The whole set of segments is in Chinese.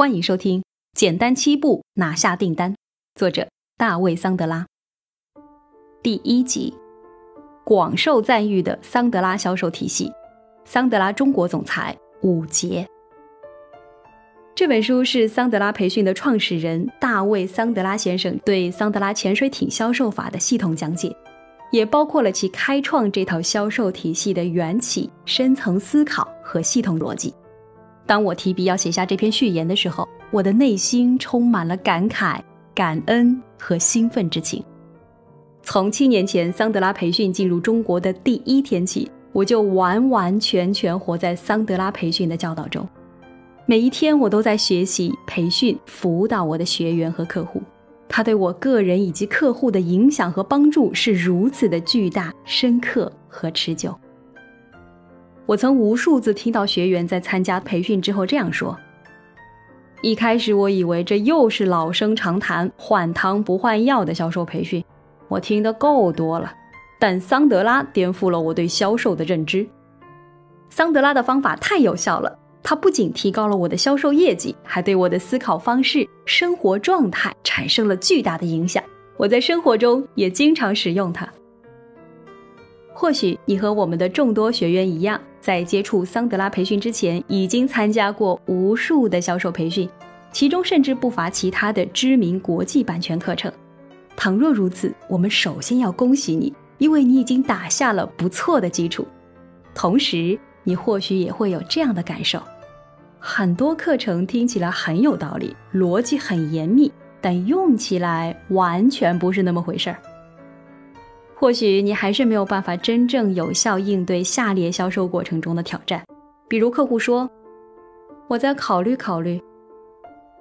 欢迎收听《简单七步拿下订单》，作者大卫·桑德拉。第一集，广受赞誉的桑德拉销售体系，桑德拉中国总裁五杰。这本书是桑德拉培训的创始人大卫·桑德拉先生对桑德拉潜水艇销售法的系统讲解，也包括了其开创这套销售体系的缘起、深层思考和系统逻辑。当我提笔要写下这篇序言的时候，我的内心充满了感慨、感恩和兴奋之情。从七年前桑德拉培训进入中国的第一天起，我就完完全全活在桑德拉培训的教导中。每一天，我都在学习、培训、辅导我的学员和客户。他对我个人以及客户的影响和帮助是如此的巨大、深刻和持久。我曾无数次听到学员在参加培训之后这样说：“一开始我以为这又是老生常谈、换汤不换药的销售培训，我听得够多了。但桑德拉颠覆了我对销售的认知。桑德拉的方法太有效了，它不仅提高了我的销售业绩，还对我的思考方式、生活状态产生了巨大的影响。我在生活中也经常使用它。”或许你和我们的众多学员一样，在接触桑德拉培训之前，已经参加过无数的销售培训，其中甚至不乏其他的知名国际版权课程。倘若如此，我们首先要恭喜你，因为你已经打下了不错的基础。同时，你或许也会有这样的感受：很多课程听起来很有道理，逻辑很严密，但用起来完全不是那么回事儿。或许你还是没有办法真正有效应对下列销售过程中的挑战，比如客户说：“我再考虑考虑，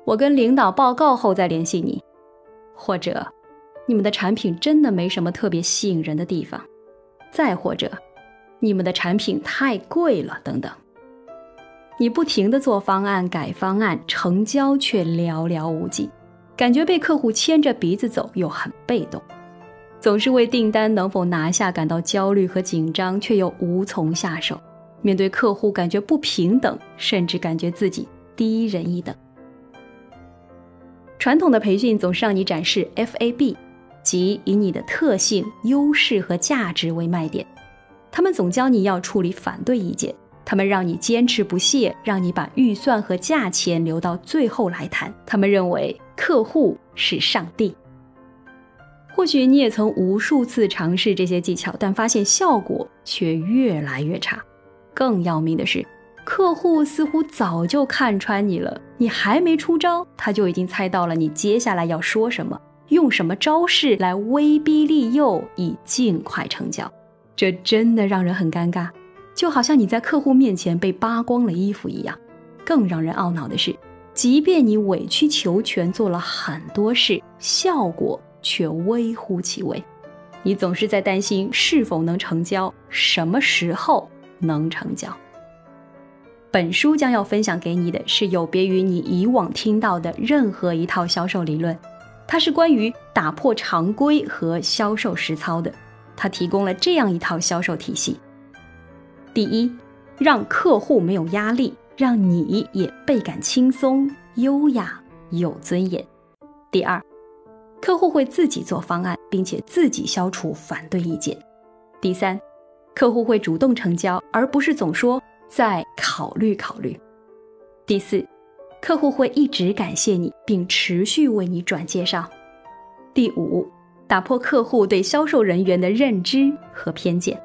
我跟领导报告后再联系你。”或者，你们的产品真的没什么特别吸引人的地方，再或者，你们的产品太贵了等等。你不停的做方案、改方案，成交却寥寥无几，感觉被客户牵着鼻子走，又很被动。总是为订单能否拿下感到焦虑和紧张，却又无从下手。面对客户，感觉不平等，甚至感觉自己低人一等。传统的培训总是让你展示 FAB，即以你的特性、优势和价值为卖点。他们总教你要处理反对意见，他们让你坚持不懈，让你把预算和价钱留到最后来谈。他们认为客户是上帝。或许你也曾无数次尝试这些技巧，但发现效果却越来越差。更要命的是，客户似乎早就看穿你了，你还没出招，他就已经猜到了你接下来要说什么，用什么招式来威逼利诱，以尽快成交。这真的让人很尴尬，就好像你在客户面前被扒光了衣服一样。更让人懊恼的是，即便你委曲求全做了很多事，效果。却微乎其微，你总是在担心是否能成交，什么时候能成交。本书将要分享给你的是有别于你以往听到的任何一套销售理论，它是关于打破常规和销售实操的。它提供了这样一套销售体系：第一，让客户没有压力，让你也倍感轻松、优雅、有尊严；第二。客户会自己做方案，并且自己消除反对意见。第三，客户会主动成交，而不是总说再考虑考虑。第四，客户会一直感谢你，并持续为你转介绍。第五，打破客户对销售人员的认知和偏见。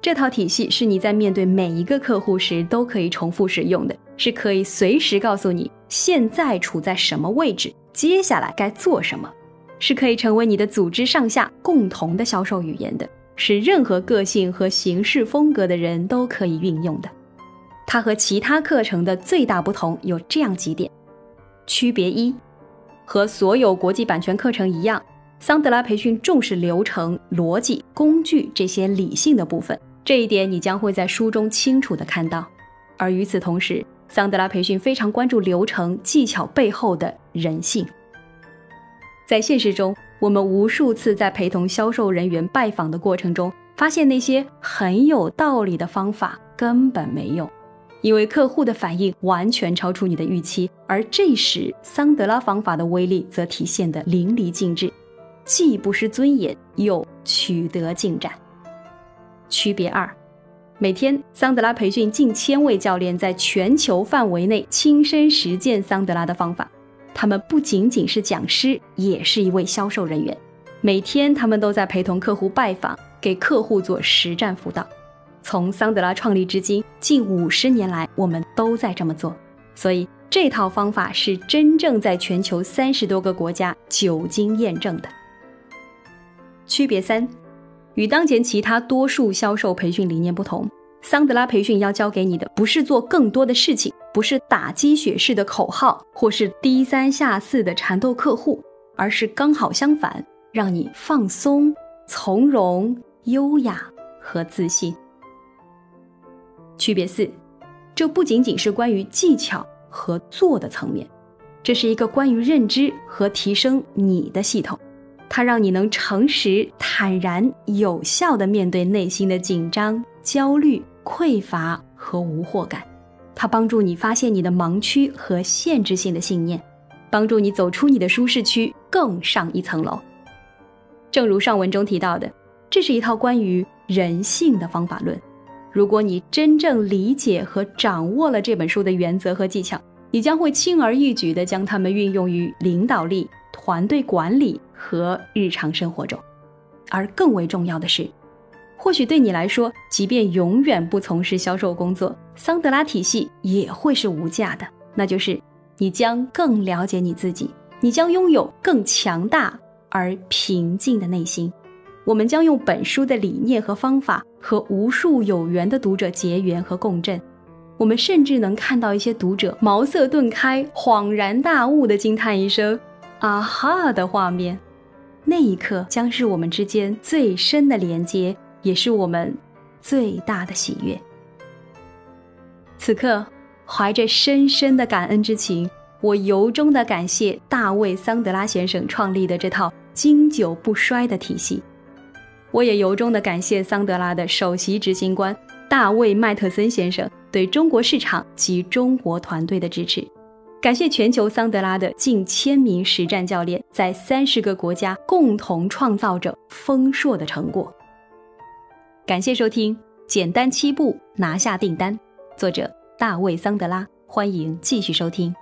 这套体系是你在面对每一个客户时都可以重复使用的，是可以随时告诉你现在处在什么位置。接下来该做什么，是可以成为你的组织上下共同的销售语言的，是任何个性和行事风格的人都可以运用的。它和其他课程的最大不同有这样几点：区别一，和所有国际版权课程一样，桑德拉培训重视流程、逻辑、工具这些理性的部分，这一点你将会在书中清楚的看到。而与此同时，桑德拉培训非常关注流程技巧背后的人性。在现实中，我们无数次在陪同销售人员拜访的过程中，发现那些很有道理的方法根本没用，因为客户的反应完全超出你的预期，而这时桑德拉方法的威力则体现得淋漓尽致，既不失尊严，又取得进展。区别二，每天桑德拉培训近千位教练，在全球范围内亲身实践桑德拉的方法。他们不仅仅是讲师，也是一位销售人员。每天，他们都在陪同客户拜访，给客户做实战辅导。从桑德拉创立至今近五十年来，我们都在这么做。所以，这套方法是真正在全球三十多个国家久经验证的。区别三，与当前其他多数销售培训理念不同，桑德拉培训要教给你的不是做更多的事情。不是打鸡血式的口号，或是低三下四的缠斗客户，而是刚好相反，让你放松、从容、优雅和自信。区别四，这不仅仅是关于技巧和做的层面，这是一个关于认知和提升你的系统，它让你能诚实、坦然、有效的面对内心的紧张、焦虑、匮乏和无惑感。它帮助你发现你的盲区和限制性的信念，帮助你走出你的舒适区，更上一层楼。正如上文中提到的，这是一套关于人性的方法论。如果你真正理解和掌握了这本书的原则和技巧，你将会轻而易举地将它们运用于领导力、团队管理和日常生活中。而更为重要的是。或许对你来说，即便永远不从事销售工作，桑德拉体系也会是无价的。那就是你将更了解你自己，你将拥有更强大而平静的内心。我们将用本书的理念和方法和无数有缘的读者结缘和共振。我们甚至能看到一些读者茅塞顿开、恍然大悟的惊叹一声“啊哈”的画面。那一刻将是我们之间最深的连接。也是我们最大的喜悦。此刻，怀着深深的感恩之情，我由衷的感谢大卫·桑德拉先生创立的这套经久不衰的体系。我也由衷的感谢桑德拉的首席执行官大卫·麦特森先生对中国市场及中国团队的支持。感谢全球桑德拉的近千名实战教练，在三十个国家共同创造着丰硕的成果。感谢收听《简单七步拿下订单》，作者大卫·桑德拉。欢迎继续收听。